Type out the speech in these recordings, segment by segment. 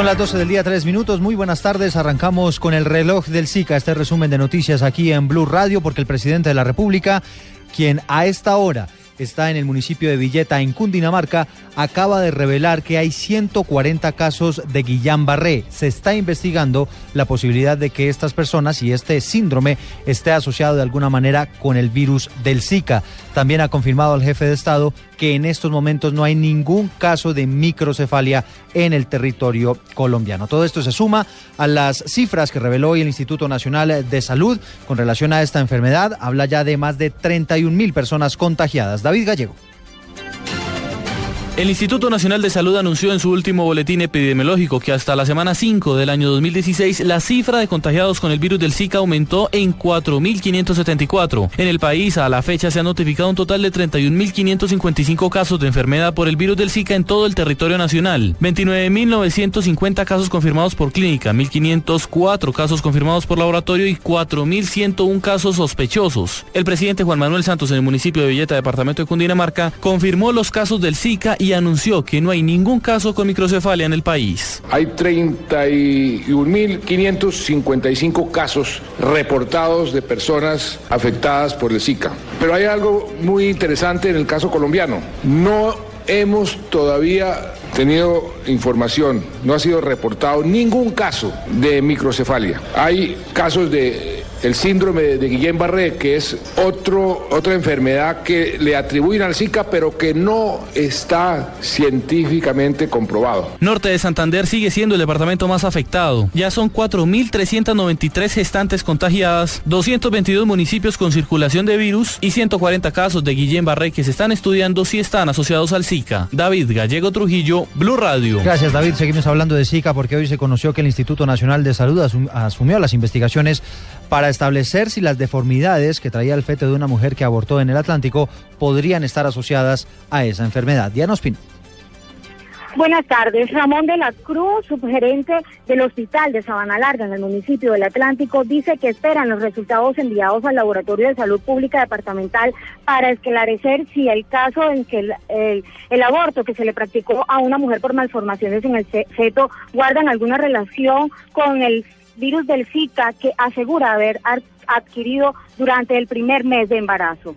Son las 12 del día, tres minutos. Muy buenas tardes. Arrancamos con el reloj del SICA, este resumen de noticias aquí en Blue Radio, porque el presidente de la República, quien a esta hora está en el municipio de Villeta, en Cundinamarca, acaba de revelar que hay 140 casos de Guillain-Barré. Se está investigando la posibilidad de que estas personas y este síndrome esté asociado de alguna manera con el virus del Zika. También ha confirmado el jefe de Estado que en estos momentos no hay ningún caso de microcefalia en el territorio colombiano. Todo esto se suma a las cifras que reveló hoy el Instituto Nacional de Salud con relación a esta enfermedad. Habla ya de más de 31 mil personas contagiadas. David Gallego. El Instituto Nacional de Salud anunció en su último boletín epidemiológico que hasta la semana 5 del año 2016 la cifra de contagiados con el virus del Zika aumentó en 4.574. En el país a la fecha se han notificado un total de 31.555 casos de enfermedad por el virus del Zika en todo el territorio nacional. 29.950 casos confirmados por clínica, 1.504 casos confirmados por laboratorio y 4.101 casos sospechosos. El presidente Juan Manuel Santos en el municipio de Villeta, departamento de Cundinamarca, confirmó los casos del Zika y anunció que no hay ningún caso con microcefalia en el país. Hay 31.555 casos reportados de personas afectadas por el Zika. Pero hay algo muy interesante en el caso colombiano. No hemos todavía tenido información, no ha sido reportado ningún caso de microcefalia. Hay casos de el síndrome de Guillain-Barré, que es otro, otra enfermedad que le atribuyen al Zika, pero que no está científicamente comprobado. Norte de Santander sigue siendo el departamento más afectado. Ya son 4.393 gestantes contagiadas, 222 municipios con circulación de virus y 140 casos de Guillain-Barré que se están estudiando si están asociados al Zika. David Gallego Trujillo, Blue Radio. Gracias, David. Seguimos hablando de Zika porque hoy se conoció que el Instituto Nacional de Salud asumió las investigaciones para establecer si las deformidades que traía el feto de una mujer que abortó en el Atlántico podrían estar asociadas a esa enfermedad. Diana Ospino. Buenas tardes. Ramón de la Cruz, subgerente del Hospital de Sabana Larga en el municipio del Atlántico, dice que esperan los resultados enviados al Laboratorio de Salud Pública Departamental para esclarecer si el caso en que el, el aborto que se le practicó a una mujer por malformaciones en el feto guardan alguna relación con el virus del Zika que asegura haber adquirido durante el primer mes de embarazo.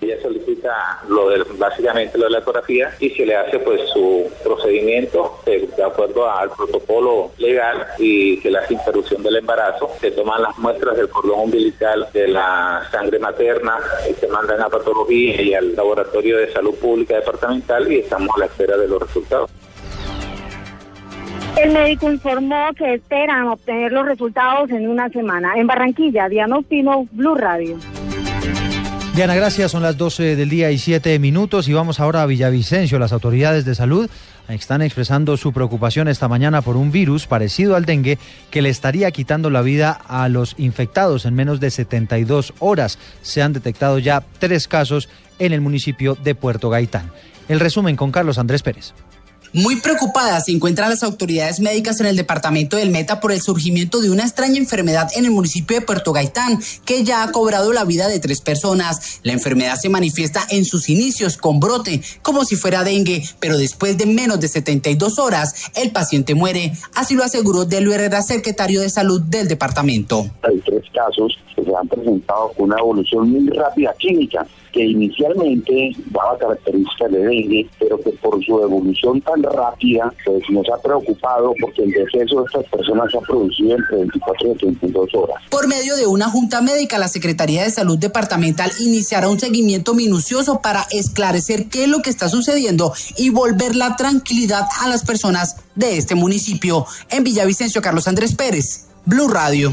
Ella solicita lo de, básicamente lo de la ecografía y se le hace pues su procedimiento de, acuerdo al protocolo legal y se le hace interrupción del embarazo. Se toman las muestras del cordón umbilical de la sangre materna, y se mandan a patología y al laboratorio de salud pública departamental y estamos a la espera de los resultados. El médico informó que esperan obtener los resultados en una semana. En Barranquilla, Diana Pino, Blue Radio. Diana, gracias. Son las 12 del día y 7 minutos y vamos ahora a Villavicencio. Las autoridades de salud están expresando su preocupación esta mañana por un virus parecido al dengue que le estaría quitando la vida a los infectados en menos de 72 horas. Se han detectado ya tres casos en el municipio de Puerto Gaitán. El resumen con Carlos Andrés Pérez. Muy preocupadas se encuentran las autoridades médicas en el departamento del Meta por el surgimiento de una extraña enfermedad en el municipio de Puerto Gaitán, que ya ha cobrado la vida de tres personas. La enfermedad se manifiesta en sus inicios con brote, como si fuera dengue, pero después de menos de 72 horas, el paciente muere. Así lo aseguró Delio Herrera, secretario de Salud del departamento. Hay tres casos que se han presentado con una evolución muy rápida clínica que inicialmente daba características de dengue, pero que por su evolución tan rápida pues nos ha preocupado porque el deceso de estas personas se ha producido entre 24 y 32 horas. Por medio de una junta médica, la Secretaría de Salud Departamental iniciará un seguimiento minucioso para esclarecer qué es lo que está sucediendo y volver la tranquilidad a las personas de este municipio. En Villavicencio, Carlos Andrés Pérez, Blue Radio.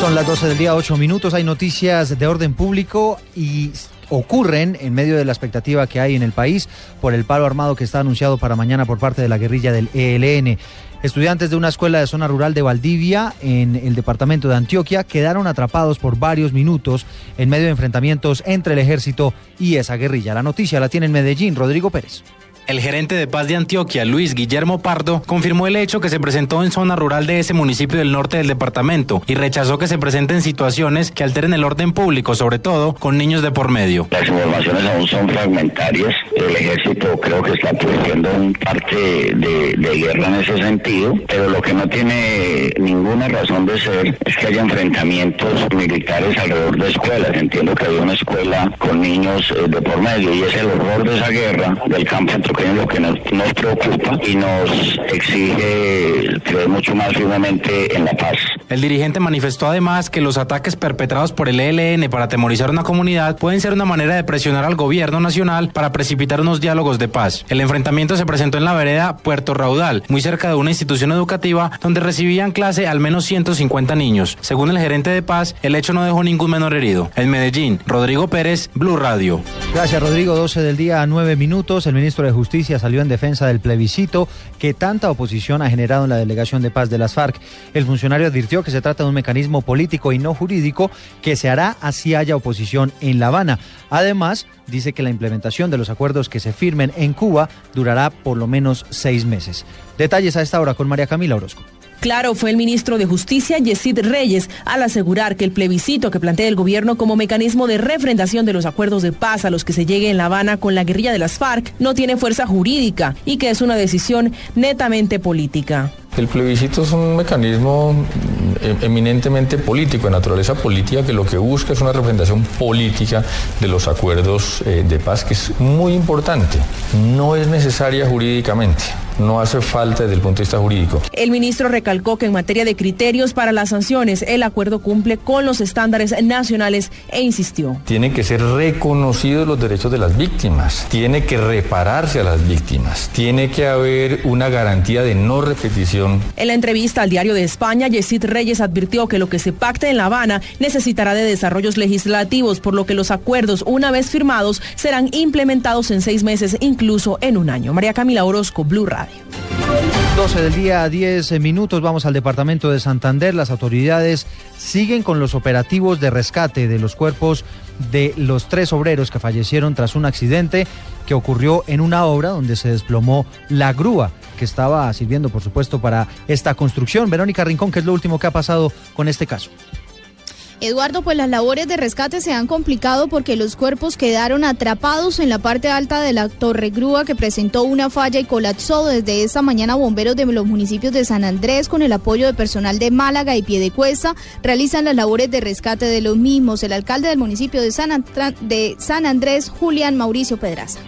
Son las 12 del día, 8 minutos. Hay noticias de orden público y ocurren en medio de la expectativa que hay en el país por el paro armado que está anunciado para mañana por parte de la guerrilla del ELN. Estudiantes de una escuela de zona rural de Valdivia, en el departamento de Antioquia, quedaron atrapados por varios minutos en medio de enfrentamientos entre el ejército y esa guerrilla. La noticia la tiene en Medellín, Rodrigo Pérez. El gerente de paz de Antioquia, Luis Guillermo Pardo, confirmó el hecho que se presentó en zona rural de ese municipio del norte del departamento y rechazó que se presenten situaciones que alteren el orden público, sobre todo con niños de por medio. Las informaciones aún son fragmentarias. El ejército creo que está produciendo un parte de, guerra en ese sentido, pero lo que no tiene ninguna razón de ser es que haya enfrentamientos militares alrededor de escuelas. Entiendo que hay una escuela con niños eh, de por medio y es el horror de esa guerra del campo antioqueño lo que nos, nos preocupa y nos exige creer mucho más firmemente en la paz. El dirigente manifestó además que los ataques perpetrados por el ELN para atemorizar una comunidad pueden ser una manera de presionar al gobierno nacional para precipitar unos diálogos de paz. El enfrentamiento se presentó en la vereda Puerto Raudal, muy cerca de una institución educativa donde recibían clase al menos 150 niños. Según el gerente de paz, el hecho no dejó ningún menor herido. En Medellín, Rodrigo Pérez, Blue Radio. Gracias, Rodrigo. 12 del día a 9 minutos. El ministro de Justicia salió en defensa del plebiscito que tanta oposición ha generado en la delegación de paz de las FARC. El funcionario advirtió que se trata de un mecanismo político y no jurídico que se hará así haya oposición en La Habana. Además, dice que la implementación de los acuerdos que se firmen en Cuba durará por lo menos seis meses. Detalles a esta hora con María Camila Orozco. Claro, fue el ministro de Justicia, Yesid Reyes, al asegurar que el plebiscito que plantea el gobierno como mecanismo de refrendación de los acuerdos de paz a los que se llegue en La Habana con la guerrilla de las FARC no tiene fuerza jurídica y que es una decisión netamente política. El plebiscito es un mecanismo eminentemente político, de naturaleza política, que lo que busca es una representación política de los acuerdos eh, de paz, que es muy importante. No es necesaria jurídicamente, no hace falta desde el punto de vista jurídico. El ministro recalcó que en materia de criterios para las sanciones, el acuerdo cumple con los estándares nacionales e insistió. Tienen que ser reconocidos los derechos de las víctimas, tiene que repararse a las víctimas, tiene que haber una garantía de no repetición en la entrevista al diario de España, Yesid Reyes advirtió que lo que se pacte en La Habana necesitará de desarrollos legislativos, por lo que los acuerdos, una vez firmados, serán implementados en seis meses, incluso en un año. María Camila Orozco, Blue Radio. 12 del día, 10 minutos, vamos al departamento de Santander. Las autoridades siguen con los operativos de rescate de los cuerpos de los tres obreros que fallecieron tras un accidente que ocurrió en una obra donde se desplomó la grúa que estaba sirviendo, por supuesto, para esta construcción. Verónica Rincón, ¿qué es lo último que ha pasado con este caso? Eduardo, pues las labores de rescate se han complicado porque los cuerpos quedaron atrapados en la parte alta de la torre grúa que presentó una falla y colapsó desde esta mañana. Bomberos de los municipios de San Andrés, con el apoyo de personal de Málaga y Piedecuesta, realizan las labores de rescate de los mismos. El alcalde del municipio de San, Andrés, Julián Mauricio Pedraza.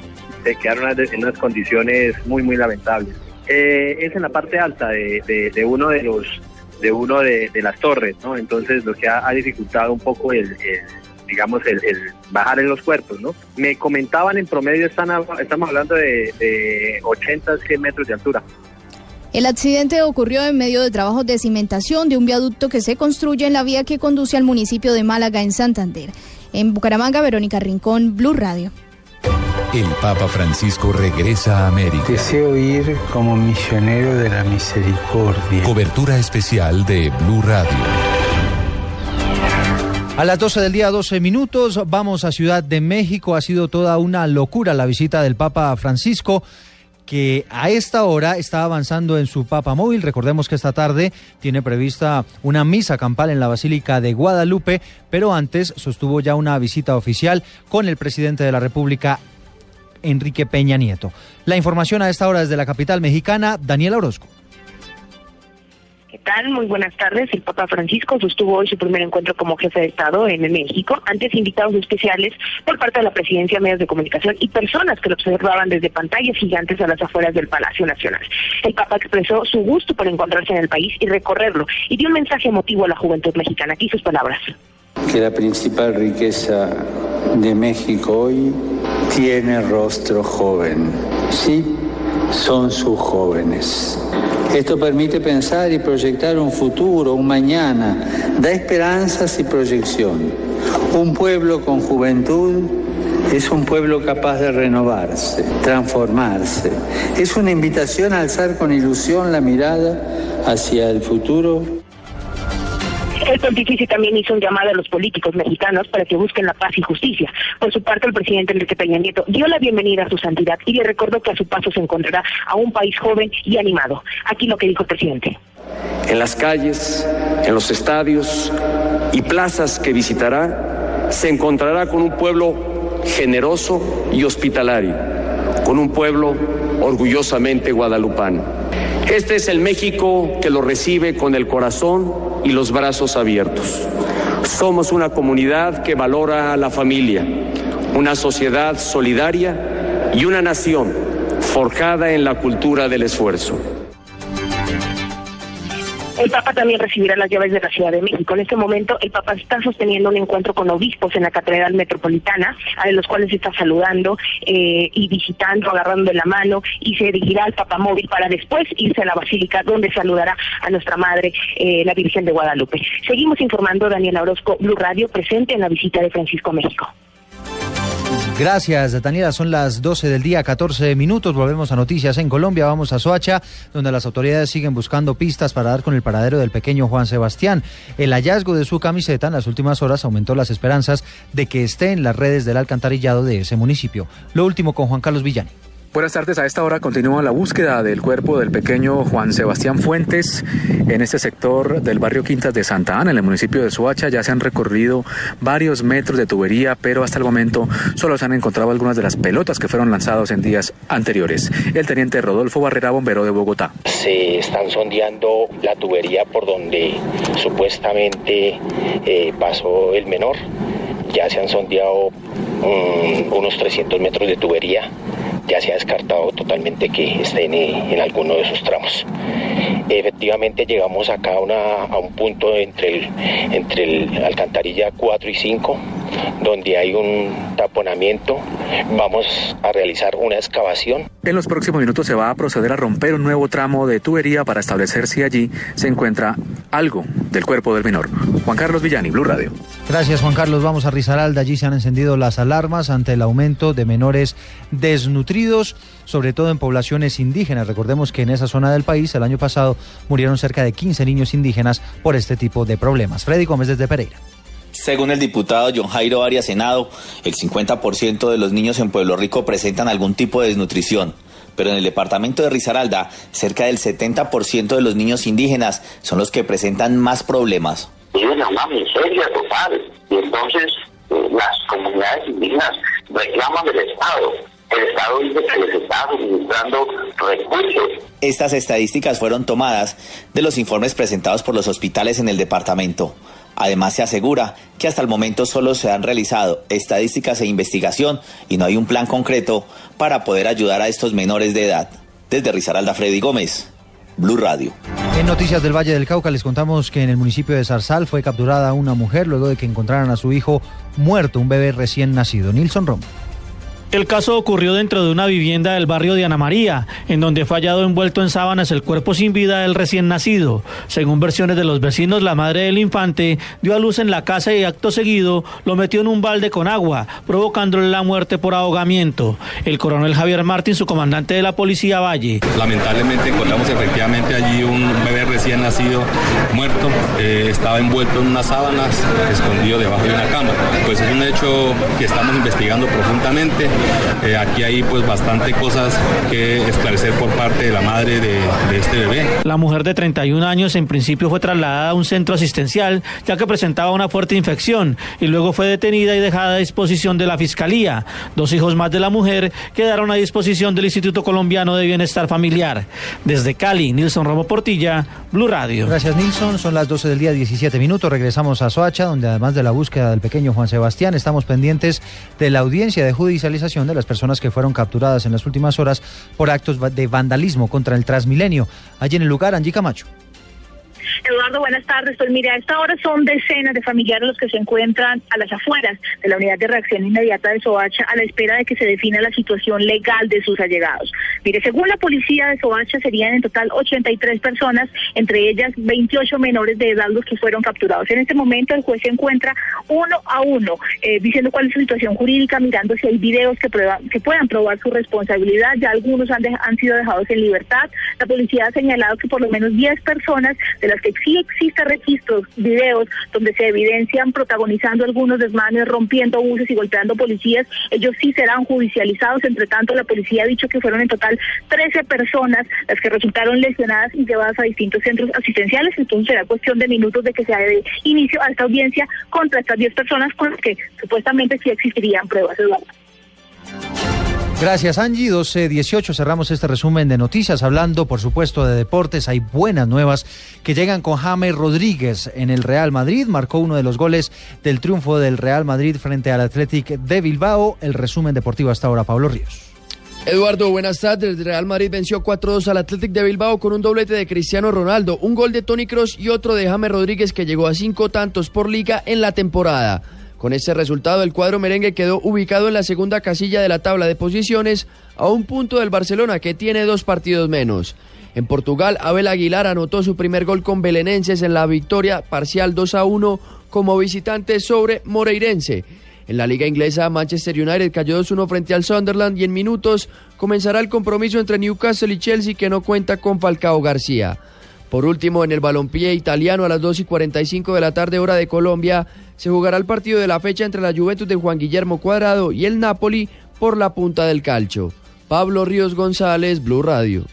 Se quedaron en unas condiciones muy, muy lamentables. Eh, es en la parte alta de, uno de los de uno de, las torres, ¿no? Entonces lo que ha, dificultado un poco el, digamos el, bajar en los cuerpos, ¿no? Me comentaban en promedio están estamos hablando de, de 80 100 metros de altura. El accidente ocurrió en medio de trabajos de cimentación de un viaducto que se construye en la vía que conduce al municipio de Málaga en Santander. En Bucaramanga, Verónica Rincón, Blue Radio. El Papa Francisco regresa a América. Deseo ir como misionero de la misericordia. Cobertura especial de Blue Radio. A las 12 del día, 12 minutos, vamos a Ciudad de México. Ha sido toda una locura la visita del Papa Francisco que a esta hora está avanzando en su Papa Móvil. Recordemos que esta tarde tiene prevista una misa campal en la Basílica de Guadalupe, pero antes sostuvo ya una visita oficial con el presidente de la República, Enrique Peña Nieto. La información a esta hora desde la capital mexicana, Daniela Orozco. ¿Qué tal? Muy buenas tardes. El Papa Francisco sostuvo hoy su primer encuentro como jefe de Estado en México, antes invitados especiales por parte de la presidencia, medios de comunicación y personas que lo observaban desde pantallas gigantes a las afueras del Palacio Nacional. El Papa expresó su gusto por encontrarse en el país y recorrerlo y dio un mensaje emotivo a la juventud mexicana. Aquí sus palabras que la principal riqueza de México hoy tiene rostro joven. Sí, son sus jóvenes. Esto permite pensar y proyectar un futuro, un mañana, da esperanzas y proyección. Un pueblo con juventud es un pueblo capaz de renovarse, transformarse. Es una invitación a alzar con ilusión la mirada hacia el futuro el pontífice también hizo un llamado a los políticos mexicanos para que busquen la paz y justicia. Por su parte, el presidente Enrique Peña Nieto dio la bienvenida a su santidad y le recordó que a su paso se encontrará a un país joven y animado. Aquí lo que dijo el presidente. En las calles, en los estadios y plazas que visitará, se encontrará con un pueblo generoso y hospitalario, con un pueblo orgullosamente guadalupano. Este es el México que lo recibe con el corazón y los brazos abiertos. Somos una comunidad que valora a la familia, una sociedad solidaria y una nación forjada en la cultura del esfuerzo. El Papa también recibirá las llaves de la Ciudad de México. En este momento, el Papa está sosteniendo un encuentro con obispos en la Catedral Metropolitana, a los cuales está saludando eh, y visitando, agarrando de la mano, y se dirigirá al Papa Móvil para después irse a la Basílica, donde saludará a nuestra Madre, eh, la Virgen de Guadalupe. Seguimos informando, Daniela Orozco, Blue Radio, presente en la visita de Francisco a México. Gracias, Daniela. Son las 12 del día, 14 minutos. Volvemos a noticias en Colombia. Vamos a Soacha, donde las autoridades siguen buscando pistas para dar con el paradero del pequeño Juan Sebastián. El hallazgo de su camiseta en las últimas horas aumentó las esperanzas de que esté en las redes del alcantarillado de ese municipio. Lo último con Juan Carlos Villani. Buenas tardes. A esta hora continúa la búsqueda del cuerpo del pequeño Juan Sebastián Fuentes en este sector del barrio Quintas de Santa Ana, en el municipio de Soacha. Ya se han recorrido varios metros de tubería, pero hasta el momento solo se han encontrado algunas de las pelotas que fueron lanzadas en días anteriores. El teniente Rodolfo Barrera, bombero de Bogotá. Se están sondeando la tubería por donde supuestamente eh, pasó el menor. Ya se han sondeado um, unos 300 metros de tubería ya se ha descartado totalmente que esté en, alguno de esos tramos. Efectivamente llegamos acá a, una, a un punto entre el, entre el alcantarilla 4 y 5, donde hay un taponamiento. Vamos a realizar una excavación. En los próximos minutos se va a proceder a romper un nuevo tramo de tubería para establecer si allí se encuentra algo del cuerpo del menor. Juan Carlos Villani, Blue Radio. Gracias Juan Carlos. Vamos a Risaralda. Allí se han encendido las alarmas ante el aumento de menores desnutridos, sobre todo en poblaciones indígenas. Recordemos que en esa zona del país el año pasado murieron cerca de 15 niños indígenas por este tipo de problemas. Freddy Gómez desde Pereira. Según el diputado John Jairo Arias Senado, el 50% de los niños en Pueblo Rico presentan algún tipo de desnutrición. Pero en el departamento de Risaralda, cerca del 70% de los niños indígenas son los que presentan más problemas. Viven en una miseria total y entonces eh, las comunidades indígenas reclaman del Estado. El Estado dice que les está suministrando recursos. Estas estadísticas fueron tomadas de los informes presentados por los hospitales en el departamento. Además, se asegura que hasta el momento solo se han realizado estadísticas e investigación y no hay un plan concreto para poder ayudar a estos menores de edad. Desde Risaralda, Freddy Gómez, Blue Radio. En Noticias del Valle del Cauca les contamos que en el municipio de Zarzal fue capturada una mujer luego de que encontraran a su hijo muerto, un bebé recién nacido. Nilson Rom. El caso ocurrió dentro de una vivienda del barrio de Ana María, en donde fue hallado envuelto en sábanas el cuerpo sin vida del recién nacido. Según versiones de los vecinos, la madre del infante dio a luz en la casa y acto seguido lo metió en un balde con agua, provocándole la muerte por ahogamiento. El coronel Javier Martín, su comandante de la policía Valle. Lamentablemente encontramos efectivamente allí un bebé recién nacido muerto, eh, estaba envuelto en unas sábanas, escondido debajo de una cama. Pues es un hecho que estamos investigando profundamente. Eh, aquí hay pues bastante cosas que esclarecer por parte de la madre de, de, este bebé. La mujer de 31 años en principio fue trasladada a un centro asistencial ya que presentaba una fuerte infección y luego fue detenida y dejada a disposición de la fiscalía. Dos hijos más de la mujer quedaron a disposición del Instituto Colombiano de Bienestar Familiar. Desde Cali, Nilson Romo Portilla, Blue Radio. Gracias Nilson, son las 12 del día 17 minutos. Regresamos a Soacha, donde además de la búsqueda del pequeño Juan Sebastián, estamos pendientes de la audiencia de judicialización de las personas que fueron capturadas en las últimas horas por actos de vandalismo contra el Transmilenio. Allí en el lugar, Angie Camacho. Eduardo, buenas tardes. Pues mira, a esta hora son decenas de familiares los que se encuentran a las afueras de la unidad de reacción inmediata de Soacha a la espera de que se defina la situación legal de sus allegados. Mire, según la policía de Soacha serían en total 83 personas, entre ellas 28 menores de edad los que fueron capturados. En este momento el juez se encuentra uno a uno eh, diciendo cuál es su situación jurídica, mirando si hay videos que, prueban, que puedan probar su responsabilidad. Ya algunos han, han sido dejados en libertad. La policía ha señalado que por lo menos 10 personas de las que sí existe registros, videos, donde se evidencian protagonizando algunos desmanes, rompiendo buses y golpeando policías, ellos sí serán judicializados. Entre tanto, la policía ha dicho que fueron en total 13 personas las que resultaron lesionadas y llevadas a distintos centros asistenciales. Entonces será cuestión de minutos de que se dé inicio a esta audiencia contra estas 10 personas con las que supuestamente sí existirían pruebas, Eduardo. Gracias Angie, 12.18 cerramos este resumen de noticias hablando por supuesto de deportes. Hay buenas nuevas que llegan con James Rodríguez en el Real Madrid. Marcó uno de los goles del triunfo del Real Madrid frente al Athletic de Bilbao. El resumen deportivo hasta ahora, Pablo Ríos. Eduardo, buenas tardes. El Real Madrid venció 4-2 al Athletic de Bilbao con un doblete de Cristiano Ronaldo, un gol de Tony Cross y otro de James Rodríguez que llegó a cinco tantos por liga en la temporada. Con este resultado, el cuadro merengue quedó ubicado en la segunda casilla de la tabla de posiciones, a un punto del Barcelona, que tiene dos partidos menos. En Portugal, Abel Aguilar anotó su primer gol con Belenenses en la victoria parcial 2 a 1 como visitante sobre Moreirense. En la liga inglesa, Manchester United cayó 2-1 frente al Sunderland y en minutos comenzará el compromiso entre Newcastle y Chelsea que no cuenta con Falcao García. Por último, en el balompié italiano a las 2 y 45 de la tarde hora de Colombia, se jugará el partido de la fecha entre la Juventus de Juan Guillermo Cuadrado y el Napoli por la punta del calcho. Pablo Ríos González, Blue Radio.